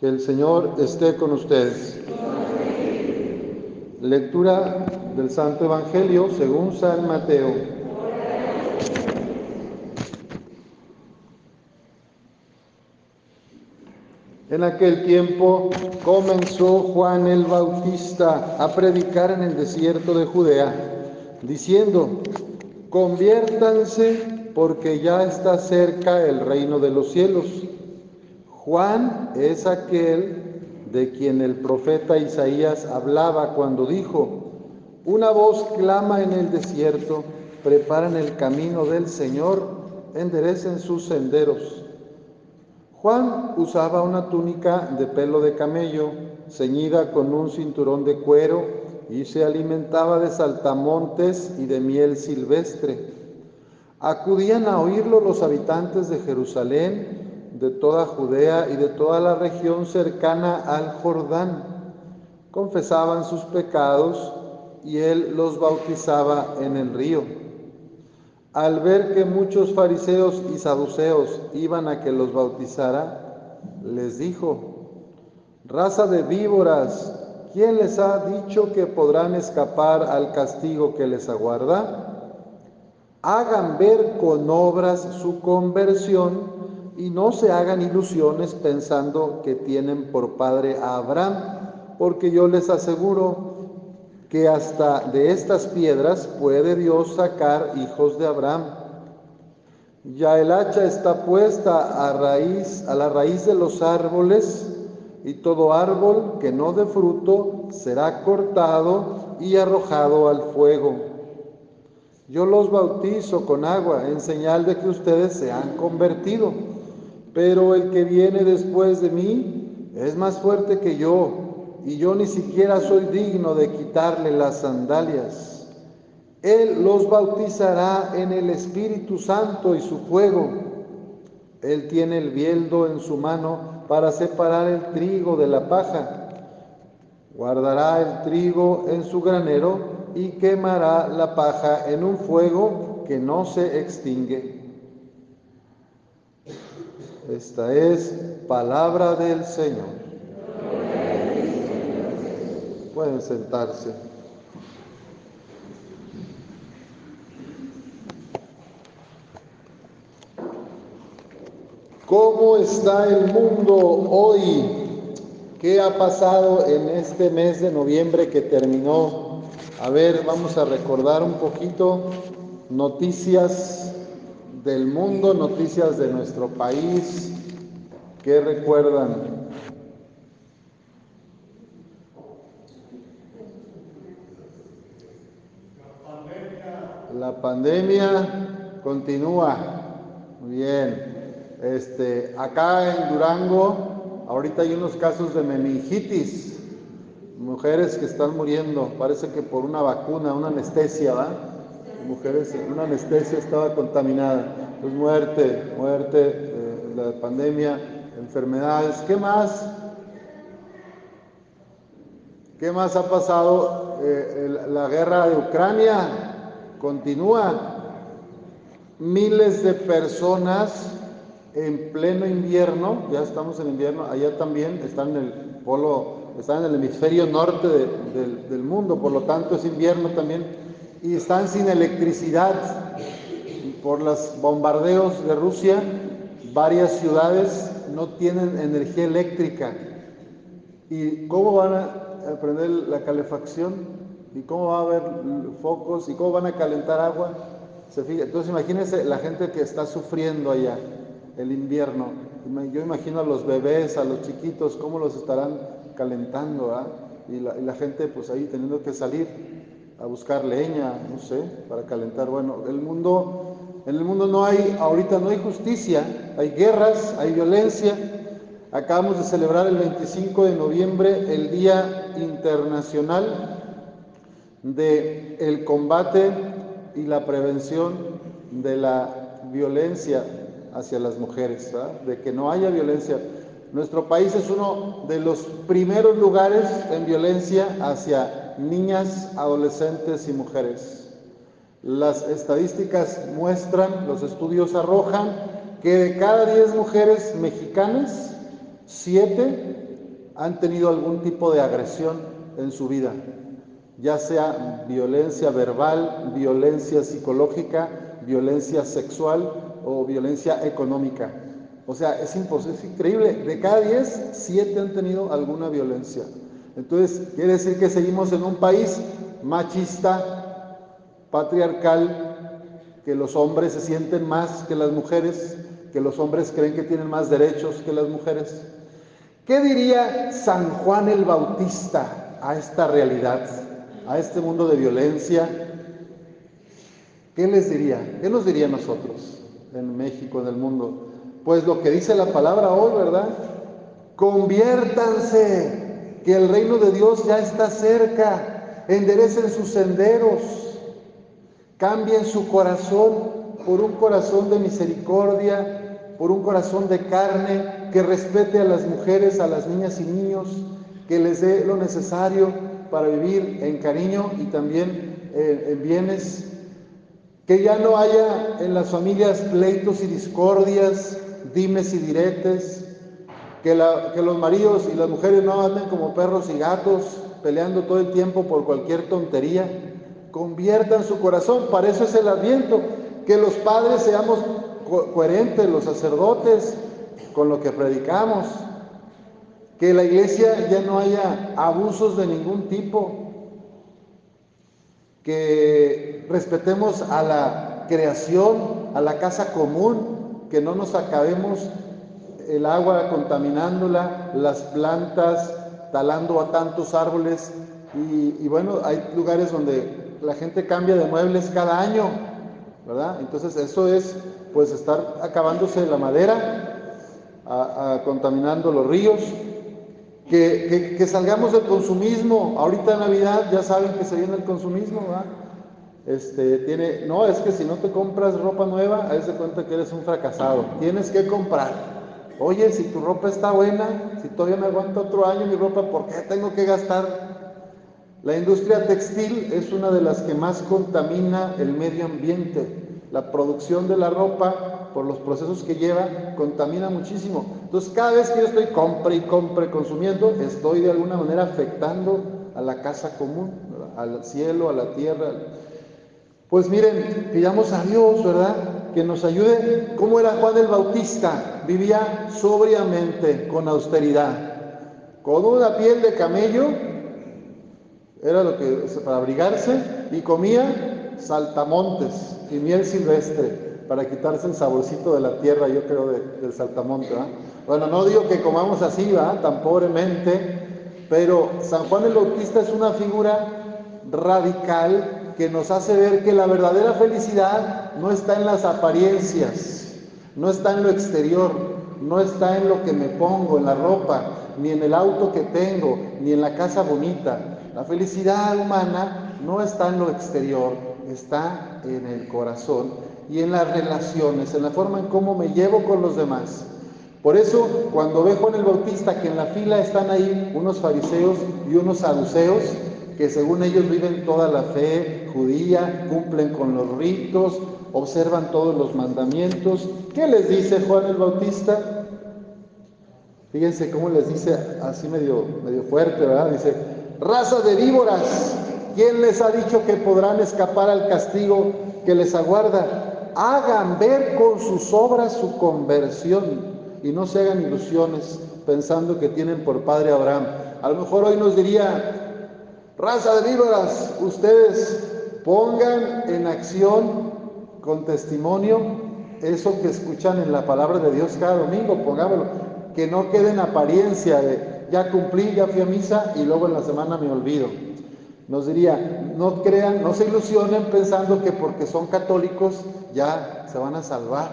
Que el Señor esté con ustedes. Lectura del Santo Evangelio según San Mateo. En aquel tiempo comenzó Juan el Bautista a predicar en el desierto de Judea, diciendo, conviértanse porque ya está cerca el reino de los cielos. Juan es aquel de quien el profeta Isaías hablaba cuando dijo, una voz clama en el desierto, preparen el camino del Señor, enderecen sus senderos. Juan usaba una túnica de pelo de camello, ceñida con un cinturón de cuero, y se alimentaba de saltamontes y de miel silvestre. Acudían a oírlo los habitantes de Jerusalén, de toda Judea y de toda la región cercana al Jordán. Confesaban sus pecados y él los bautizaba en el río. Al ver que muchos fariseos y saduceos iban a que los bautizara, les dijo, raza de víboras, ¿quién les ha dicho que podrán escapar al castigo que les aguarda? Hagan ver con obras su conversión y no se hagan ilusiones pensando que tienen por padre a Abraham, porque yo les aseguro que hasta de estas piedras puede Dios sacar hijos de Abraham. Ya el hacha está puesta a raíz a la raíz de los árboles y todo árbol que no dé fruto será cortado y arrojado al fuego. Yo los bautizo con agua en señal de que ustedes se han convertido pero el que viene después de mí es más fuerte que yo, y yo ni siquiera soy digno de quitarle las sandalias. Él los bautizará en el Espíritu Santo y su fuego. Él tiene el bieldo en su mano para separar el trigo de la paja. Guardará el trigo en su granero y quemará la paja en un fuego que no se extingue. Esta es palabra del Señor. Pueden sentarse. ¿Cómo está el mundo hoy? ¿Qué ha pasado en este mes de noviembre que terminó? A ver, vamos a recordar un poquito noticias del mundo, noticias de nuestro país. ¿Qué recuerdan? La pandemia continúa. Muy bien. Este, acá en Durango, ahorita hay unos casos de meningitis. Mujeres que están muriendo, parece que por una vacuna, una anestesia. Mujeres en una anestesia estaba contaminada. Muerte, muerte, eh, la pandemia, enfermedades. ¿Qué más? ¿Qué más ha pasado? Eh, la guerra de Ucrania continúa. Miles de personas en pleno invierno, ya estamos en invierno, allá también están en el polo, están en el hemisferio norte del mundo, por lo tanto es invierno también y están sin electricidad por los bombardeos de Rusia. Varias ciudades no tienen energía eléctrica. ¿Y cómo van a prender la calefacción? ¿Y cómo va a haber focos? ¿Y cómo van a calentar agua? ¿Se Entonces imagínense la gente que está sufriendo allá el invierno. Yo imagino a los bebés, a los chiquitos, cómo los estarán calentando. ¿ah? Y, la, y la gente pues ahí teniendo que salir a buscar leña, no sé, para calentar. Bueno, el mundo, en el mundo no hay, ahorita no hay justicia, hay guerras, hay violencia. Acabamos de celebrar el 25 de noviembre el Día Internacional de el combate y la prevención de la violencia hacia las mujeres, de que no haya violencia. Nuestro país es uno de los primeros lugares en violencia hacia niñas, adolescentes y mujeres. Las estadísticas muestran, los estudios arrojan que de cada 10 mujeres mexicanas, 7 han tenido algún tipo de agresión en su vida, ya sea violencia verbal, violencia psicológica, violencia sexual o violencia económica. O sea, es, imposible, es increíble. De cada 10, 7 han tenido alguna violencia. Entonces, quiere decir que seguimos en un país machista, patriarcal, que los hombres se sienten más que las mujeres, que los hombres creen que tienen más derechos que las mujeres. ¿Qué diría San Juan el Bautista a esta realidad, a este mundo de violencia? ¿Qué les diría? ¿Qué nos diría a nosotros en México, en el mundo? Pues lo que dice la palabra hoy, ¿verdad? Conviértanse, que el reino de Dios ya está cerca, enderecen sus senderos, cambien su corazón por un corazón de misericordia, por un corazón de carne, que respete a las mujeres, a las niñas y niños, que les dé lo necesario para vivir en cariño y también eh, en bienes, que ya no haya en las familias pleitos y discordias, dimes y diretes, que, los maridos y las mujeres no anden como perros y gatos peleando todo el tiempo por cualquier tontería. Conviertan su corazón, para eso es el adviento, que los padres seamos coherentes, los sacerdotes, con lo que predicamos, que la iglesia ya no haya abusos de ningún tipo, que respetemos a la creación, a la casa común, que no nos acabemos el agua contaminándola, las plantas, talando a tantos árboles. Y, bueno, hay lugares donde la gente cambia de muebles cada año, ¿verdad? Entonces eso es pues estar acabándose la madera, contaminando los ríos, que, que, salgamos del consumismo. Ahorita en Navidad ya saben que se viene el consumismo, ¿verdad? Este, tiene, no, es que si no te compras ropa nueva, ahí se cuenta que eres un fracasado. Tienes que comprar. Oye, si tu ropa está buena, si todavía me aguanta otro año mi ropa, ¿por qué tengo que gastar la industria textil es una de las que más contamina el medio ambiente. La producción de la ropa, por los procesos que lleva, contamina muchísimo. Entonces, cada vez que yo estoy compre y compre consumiendo, estoy de alguna manera afectando a la casa común, al cielo, a la tierra. Pues miren, pidamos a Dios, ¿verdad? Que nos ayude. ¿Cómo era Juan el Bautista? Vivía sobriamente, con austeridad, con una piel de camello era lo que para abrigarse y comía saltamontes y miel silvestre para quitarse el saborcito de la tierra, yo creo, del saltamonte. Bueno, no digo que comamos así, ¿va? tan pobremente, pero San Juan el Bautista es una figura radical que nos hace ver que la verdadera felicidad no está en las apariencias, no está en lo exterior, no está en lo que me pongo, en la ropa, ni en el auto que tengo, ni en la casa bonita. La felicidad humana no está en lo exterior, está en el corazón y en las relaciones, en la forma en cómo me llevo con los demás. Por eso, cuando ve Juan el Bautista que en la fila están ahí unos fariseos y unos saduceos, que según ellos viven toda la fe judía, cumplen con los ritos, observan todos los mandamientos, ¿qué les dice Juan el Bautista? Fíjense cómo les dice así medio, medio fuerte, ¿verdad? Dice, raza de víboras, ¿quién les ha dicho que podrán escapar al castigo que les aguarda? Hagan ver con sus obras su conversión y no se hagan ilusiones pensando que tienen por padre Abraham. A lo mejor hoy nos diría, raza de víboras, ustedes pongan en acción con testimonio eso que escuchan en la palabra de Dios cada domingo, pongámoslo, que no quede en apariencia de ya cumplí, ya fui a misa y luego en la semana me olvido. Nos diría, no crean, no se ilusionen pensando que porque son católicos ya se van a salvar,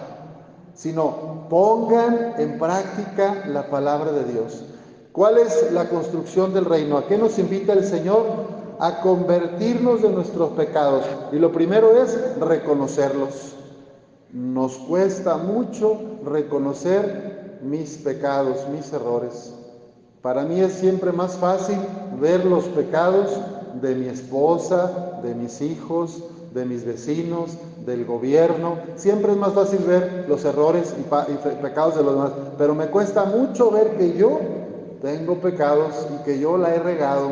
sino pongan en práctica la palabra de Dios. ¿Cuál es la construcción del reino? ¿A qué nos invita el Señor? A convertirnos de nuestros pecados. Y lo primero es reconocerlos. Nos cuesta mucho reconocer mis pecados, mis errores. Para mí es siempre más fácil ver los pecados de mi esposa, de mis hijos, de mis vecinos, del gobierno. Siempre es más fácil ver los errores y, pecados de los demás. Pero me cuesta mucho ver que yo tengo pecados y que yo la he regado,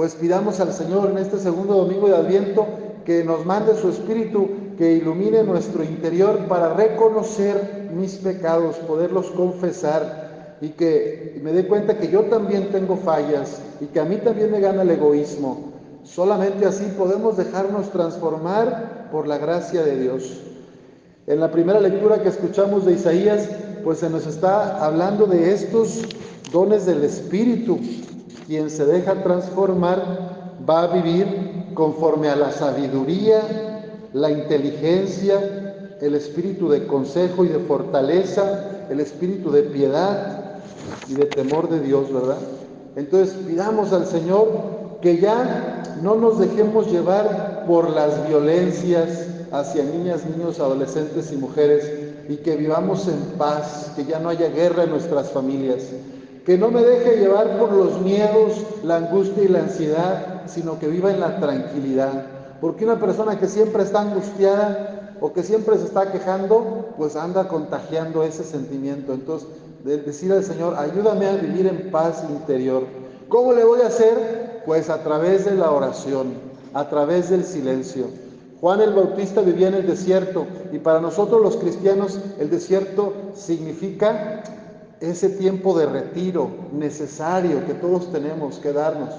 pues pidamos al Señor en este segundo domingo de Adviento que nos mande su Espíritu, que ilumine nuestro interior para reconocer mis pecados, poderlos confesar y que me dé cuenta que yo también tengo fallas y que a mí también me gana el egoísmo. Solamente así podemos dejarnos transformar por la gracia de Dios. En la primera lectura que escuchamos de Isaías, pues se nos está hablando de estos dones del Espíritu. Quien se deja transformar va a vivir conforme a la sabiduría, la inteligencia, el espíritu de consejo y de fortaleza, el espíritu de piedad y de temor de Dios, ¿verdad? Entonces pidamos al Señor que ya no nos dejemos llevar por las violencias hacia niñas, niños, adolescentes y mujeres y que vivamos en paz, que ya no haya guerra en nuestras familias, que no me deje llevar por los miedos, la angustia y la ansiedad, sino que viva en la tranquilidad. Porque una persona que siempre está angustiada o que siempre se está quejando, pues anda contagiando ese sentimiento. Entonces, decir al Señor, ayúdame a vivir en paz interior. ¿Cómo le voy a hacer? Pues a través de la oración, a través del silencio. Juan el Bautista vivía en el desierto y para nosotros los cristianos el desierto significa ese tiempo de retiro necesario que todos tenemos que darnos.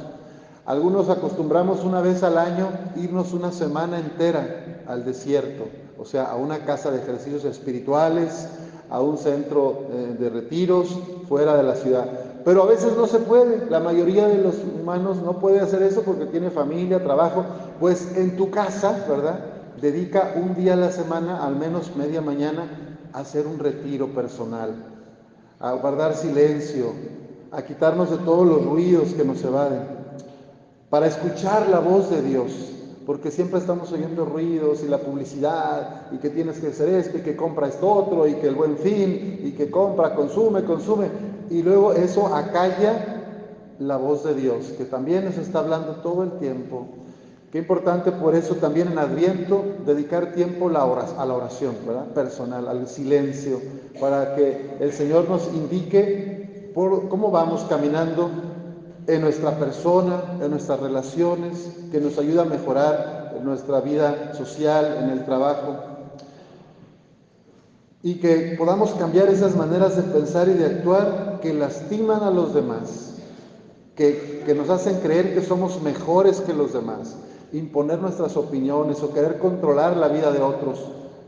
Algunos acostumbramos una vez al año irnos una semana entera al desierto, o sea, a una casa de ejercicios espirituales, a un centro eh, de retiros fuera de la ciudad. Pero a veces no se puede, la mayoría de los humanos no puede hacer eso porque tiene familia, trabajo. Pues en tu casa, ¿verdad? Dedica un día a la semana, al menos media mañana, a hacer un retiro personal a guardar silencio, a quitarnos de todos los ruidos que nos evaden, para escuchar la voz de Dios, porque siempre estamos oyendo ruidos y la publicidad, y que tienes que hacer esto, y que compra esto otro, y que el buen fin, y que compra, consume, consume, y luego eso acalla la voz de Dios, que también nos está hablando todo el tiempo Qué importante por eso también en Adviento dedicar tiempo a la oración. Personal, al silencio, para que el Señor nos indique cómo vamos caminando en nuestra persona, en nuestras relaciones, que nos ayuda a mejorar en nuestra vida social, en el trabajo. Y que podamos cambiar esas maneras de pensar y de actuar que lastiman a los demás, que nos hacen creer que somos mejores que los demás imponer nuestras opiniones o querer controlar la vida de otros,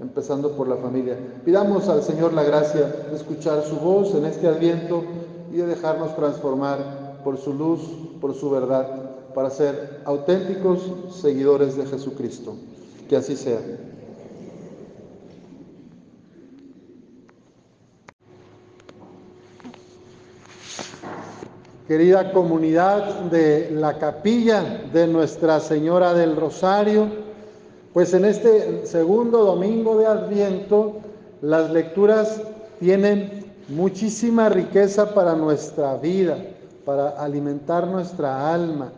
empezando por la familia. Pidamos al Señor la gracia de escuchar su voz en este adviento y de dejarnos transformar por su luz, por su verdad, para ser auténticos seguidores de Jesucristo. Que así sea. Querida comunidad de la capilla de Nuestra Señora del Rosario, pues en este segundo domingo de Adviento las lecturas tienen muchísima riqueza para nuestra vida, para alimentar nuestra alma.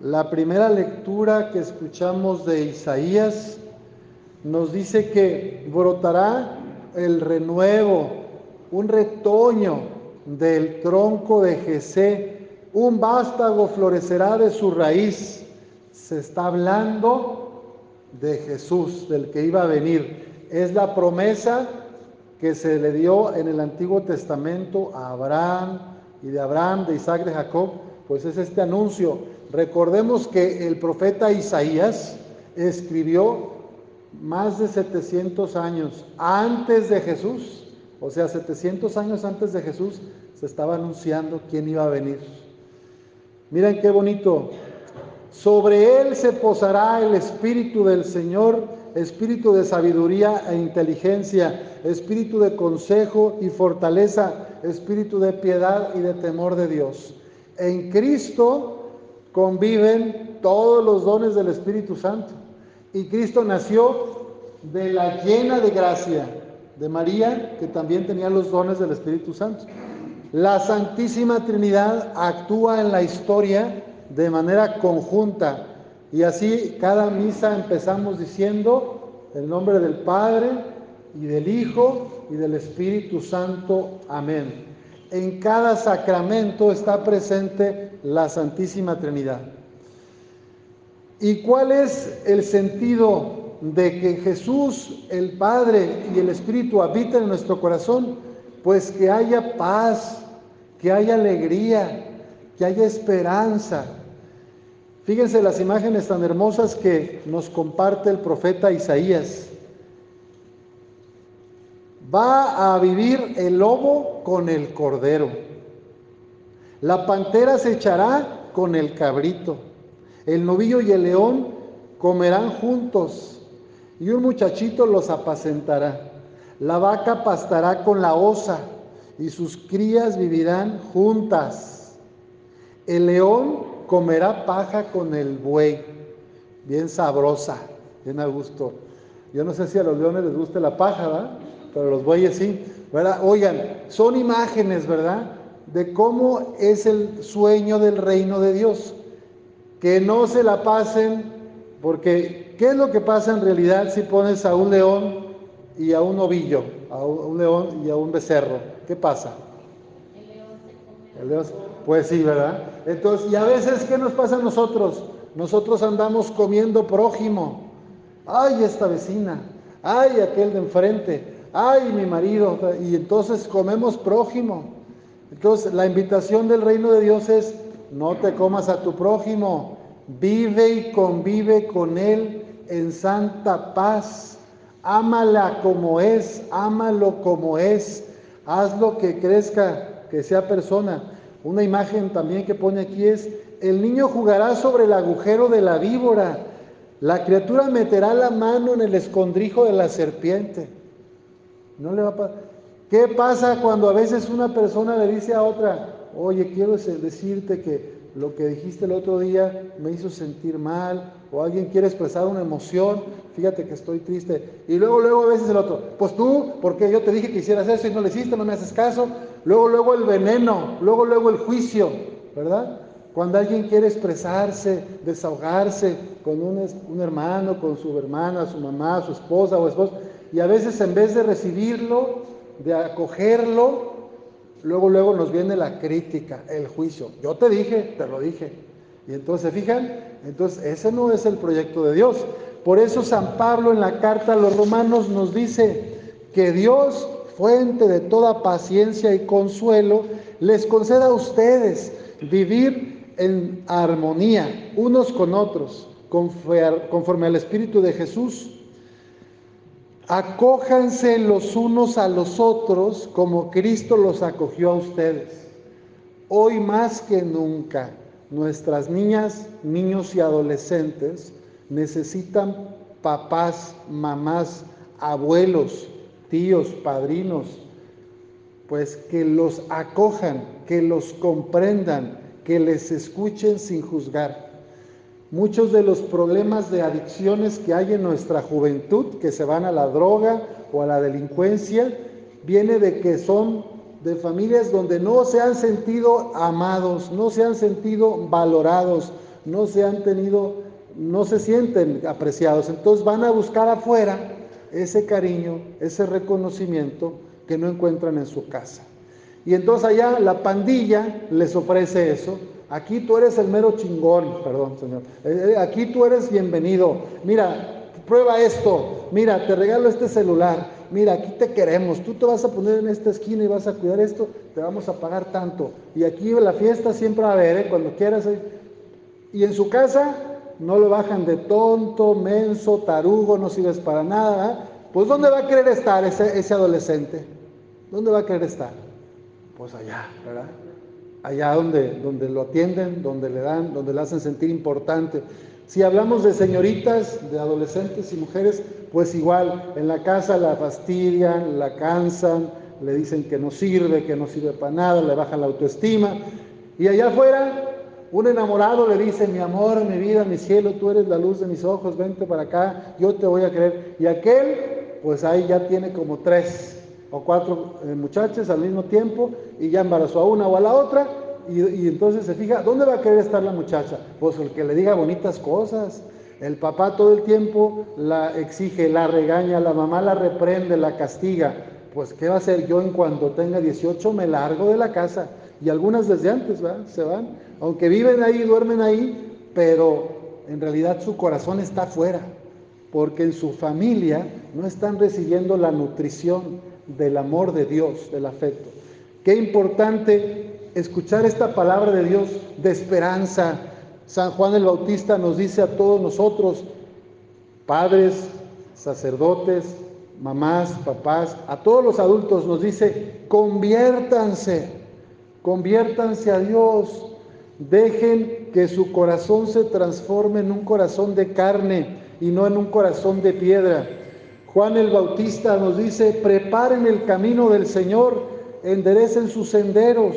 La primera lectura que escuchamos de Isaías nos dice que brotará el renuevo, un retoño del tronco de Jesé, un vástago florecerá de su raíz. Se está hablando de Jesús, del que iba a venir. Es la promesa que se le dio en el Antiguo Testamento a Abraham y de Abraham, de Isaac, de Jacob, pues es este anuncio. Recordemos que el profeta Isaías escribió más de 700 años antes de Jesús o sea, 700 años antes de Jesús se estaba anunciando quién iba a venir. Miren qué bonito. Sobre él se posará el espíritu del Señor, espíritu de sabiduría e inteligencia, espíritu de consejo y fortaleza, espíritu de piedad y de temor de Dios. En Cristo conviven todos los dones del Espíritu Santo. Y Cristo nació de la llena de gracia de María, que también tenía los dones del Espíritu Santo. La Santísima Trinidad actúa en la historia de manera conjunta y así cada misa empezamos diciendo el nombre del Padre y del Hijo y del Espíritu Santo. Amén. en cada sacramento está presente la Santísima Trinidad. ¿Y cuál es el sentido de que Jesús, el Padre y el Espíritu habiten en nuestro corazón? Pues que haya paz, que haya alegría, que haya esperanza. Fíjense las imágenes tan hermosas que nos comparte el profeta Isaías. Va a vivir el lobo con el cordero. La pantera se echará con el cabrito. El novillo y el león comerán juntos y un muchachito los apacentará. La vaca pastará con la osa y sus crías vivirán juntas. El león comerá paja con el buey, bien sabrosa, bien a gusto. Yo no sé si a los leones les guste la paja, ¿verdad? Pero los bueyes sí, ¿verdad? Oigan, son imágenes, ¿verdad? De cómo es el sueño del reino de Dios. Que no se la pasen, porque ¿qué es lo que pasa en realidad si pones a un león y a un ovillo, a un león y a un becerro? ¿Qué pasa? El león se come. Pues sí, ¿verdad? Entonces, y a veces, ¿qué nos pasa a nosotros? Nosotros andamos comiendo prójimo. Ay, esta vecina. Ay, aquel de enfrente. Ay, mi marido. Y entonces comemos prójimo. Entonces, la invitación del reino de Dios es, no te comas a tu prójimo. Vive y convive con él en santa paz. Ámala como es, ámalo como es. Haz lo que crezca, que sea persona. Una imagen también que pone aquí es, el niño jugará sobre el agujero de la víbora, la criatura meterá la mano en el escondrijo de la serpiente. No le va a ¿Qué pasa cuando a veces una persona le dice a otra, oye, quiero decirte que lo que dijiste el otro día me hizo sentir mal, o alguien quiere expresar una emoción, fíjate que estoy triste, y luego, luego a veces el otro, pues tú, porque yo te dije que hicieras eso y no lo hiciste, no me haces caso, luego, luego el veneno, luego, luego el juicio, ¿verdad? Cuando alguien quiere expresarse, desahogarse con un, un hermano, con su hermana, su mamá, su esposa o esposo, y a veces en vez de recibirlo, de acogerlo, luego, luego nos viene la crítica, el juicio. Yo te dije, te lo dije. Y entonces, ¿fijan? Entonces, ese no es el proyecto de Dios. Por eso San Pablo en la carta a los romanos nos dice que Dios, fuente de toda paciencia y consuelo, les conceda a ustedes vivir en armonía unos con otros, conforme al Espíritu de Jesús Acójanse los unos a los otros como Cristo los acogió a ustedes. Hoy más que nunca, nuestras niñas, niños y adolescentes necesitan papás, mamás, abuelos, tíos, padrinos, pues que los acojan, que los comprendan, que les escuchen sin juzgar. Muchos de los problemas de adicciones que hay en nuestra juventud, que se van a la droga o a la delincuencia, viene de que son de familias donde no se han sentido amados, no se han sentido valorados, no se han tenido, no se sienten apreciados. Entonces van a buscar afuera ese cariño, ese reconocimiento que no encuentran en su casa. Y entonces allá la pandilla les ofrece eso, Aquí tú eres el mero chingón, perdón, Señor. Eh, eh, aquí tú eres bienvenido. Mira, prueba esto. Mira, te regalo este celular. Mira, aquí te queremos. Tú te vas a poner en esta esquina y vas a cuidar esto. Te vamos a pagar tanto. Y aquí la fiesta siempre va a haber, ¿eh? cuando quieras. Y en su casa no lo bajan de tonto, menso, tarugo, no sirves para nada. Pues ¿dónde va a querer estar ese adolescente? ¿Dónde va a querer estar? Pues allá, ¿verdad? Allá donde, donde lo atienden, donde le dan, donde le hacen sentir importante. Si hablamos de señoritas, de adolescentes y mujeres, pues igual, en la casa la fastidian, la cansan, le dicen que no sirve, que no sirve para nada, le bajan la autoestima. Y allá afuera, un enamorado le dice, mi amor, mi vida, mi cielo, tú eres la luz de mis ojos, vente para acá, yo te voy a querer. Y aquel, pues ahí ya tiene como tres o cuatro eh, muchachas al mismo tiempo y ya embarazó a una o a la otra y, entonces se fija, ¿dónde va a querer estar la muchacha? Pues el que le diga bonitas cosas. El papá todo el tiempo la exige, la regaña, la mamá la reprende, la castiga. pues ¿qué va a hacer yo en cuanto tenga 18? Me largo de la casa. Y algunas desde antes se van. Aunque viven ahí, duermen ahí, pero en realidad su corazón está afuera. Porque en su familia no están recibiendo la nutrición del amor de Dios, del afecto. Qué importante escuchar esta palabra de Dios de esperanza. San Juan el Bautista nos dice a todos nosotros, padres, sacerdotes, mamás, papás, a todos los adultos nos dice, conviértanse, conviértanse a Dios, dejen que su corazón se transforme en un corazón de carne y no en un corazón de piedra. Juan el Bautista nos dice, preparen el camino del Señor, enderecen sus senderos.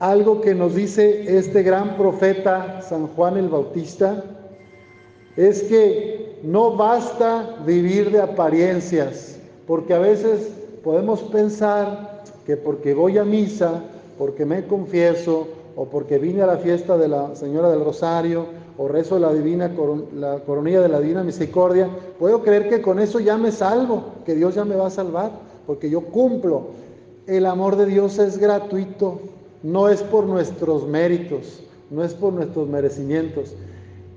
Algo que nos dice este gran profeta San Juan el Bautista es que no basta vivir de apariencias, porque a veces podemos pensar que porque voy a misa, porque me confieso, o porque vine a la fiesta de la Señora del Rosario, o rezo la divina la coronilla de la divina misericordia, puedo creer que con eso ya me salvo, que Dios ya me va a salvar, porque yo cumplo. El amor de Dios es gratuito, no es por nuestros méritos, no es por nuestros merecimientos.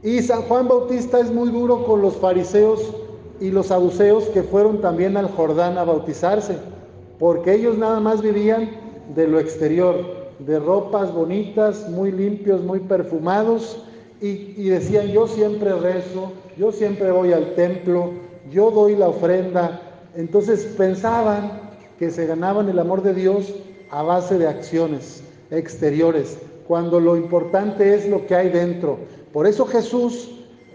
Y San Juan Bautista es muy duro con los fariseos y los saduceos que fueron también al Jordán a bautizarse, porque ellos nada más vivían de lo exterior, de ropas bonitas, muy limpios, muy perfumados, y, decían, yo siempre rezo, yo siempre voy al templo, yo doy la ofrenda. Entonces pensaban que se ganaban el amor de Dios a base de acciones exteriores, cuando lo importante es lo que hay dentro. Por eso Jesús,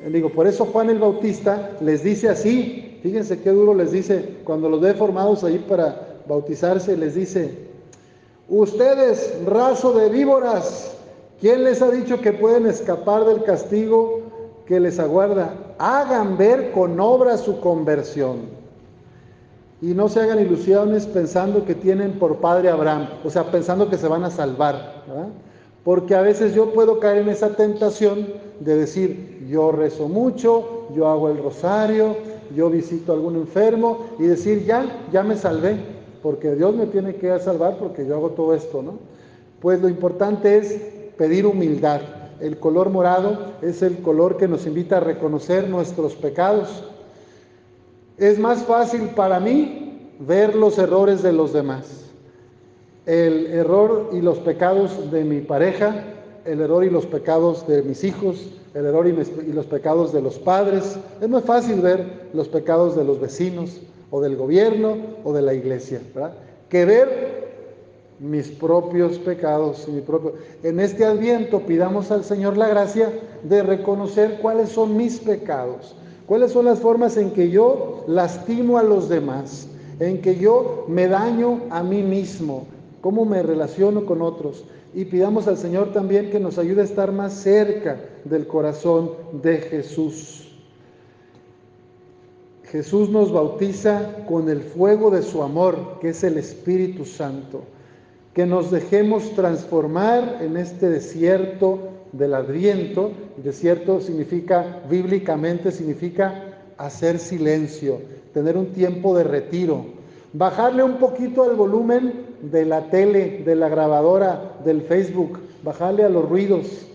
eh, digo, por eso Juan el Bautista les dice así, fíjense qué duro les dice, cuando los ve formados ahí para bautizarse, les dice, ustedes, raso de víboras, ¿quién les ha dicho que pueden escapar del castigo que les aguarda? Hagan ver con obra su conversión. Y no se hagan ilusiones pensando que tienen por padre Abraham, o sea, pensando que se van a salvar. ¿verdad? Porque a veces yo puedo caer en esa tentación de decir, yo rezo mucho, yo hago el rosario, yo visito a algún enfermo y decir, ya, ya me salvé, porque Dios me tiene que salvar porque yo hago todo esto, ¿no? Pues lo importante es pedir humildad. El color morado es el color que nos invita a reconocer nuestros pecados. Es más fácil para mí ver los errores de los demás el error y los pecados de mi pareja, el error y los pecados de mis hijos, el error y, los pecados de los padres. Es muy fácil ver los pecados de los vecinos o del gobierno o de la iglesia, ¿verdad? Que ver mis propios pecados. Mi propio... En este adviento pidamos al Señor la gracia de reconocer cuáles son mis pecados, cuáles son las formas en que yo lastimo a los demás, en que yo me daño a mí mismo, cómo me relaciono con otros. Y pidamos al Señor también que nos ayude a estar más cerca del corazón de Jesús. Jesús nos bautiza con el fuego de su amor, que es el Espíritu Santo. Que nos dejemos transformar en este desierto del Adviento. Desierto significa, bíblicamente, significa hacer silencio, tener un tiempo de retiro, bajarle un poquito al volumen de la tele, de la grabadora, del Facebook, bajarle a los ruidos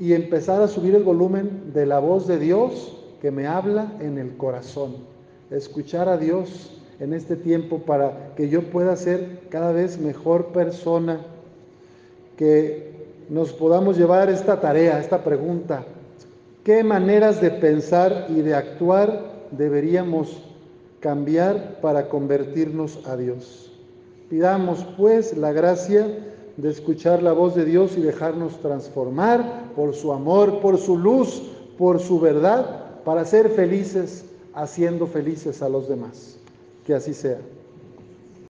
y empezar a subir el volumen de la voz de Dios que me habla en el corazón. Escuchar a Dios en este tiempo para que yo pueda ser cada vez mejor persona, que nos podamos llevar esta tarea, esta pregunta. ¿Qué maneras de pensar y de actuar deberíamos cambiar para convertirnos a Dios? Pidamos pues la gracia de escuchar la voz de Dios y dejarnos transformar por su amor, por su luz, por su verdad, para ser felices haciendo felices a los demás. Que así sea.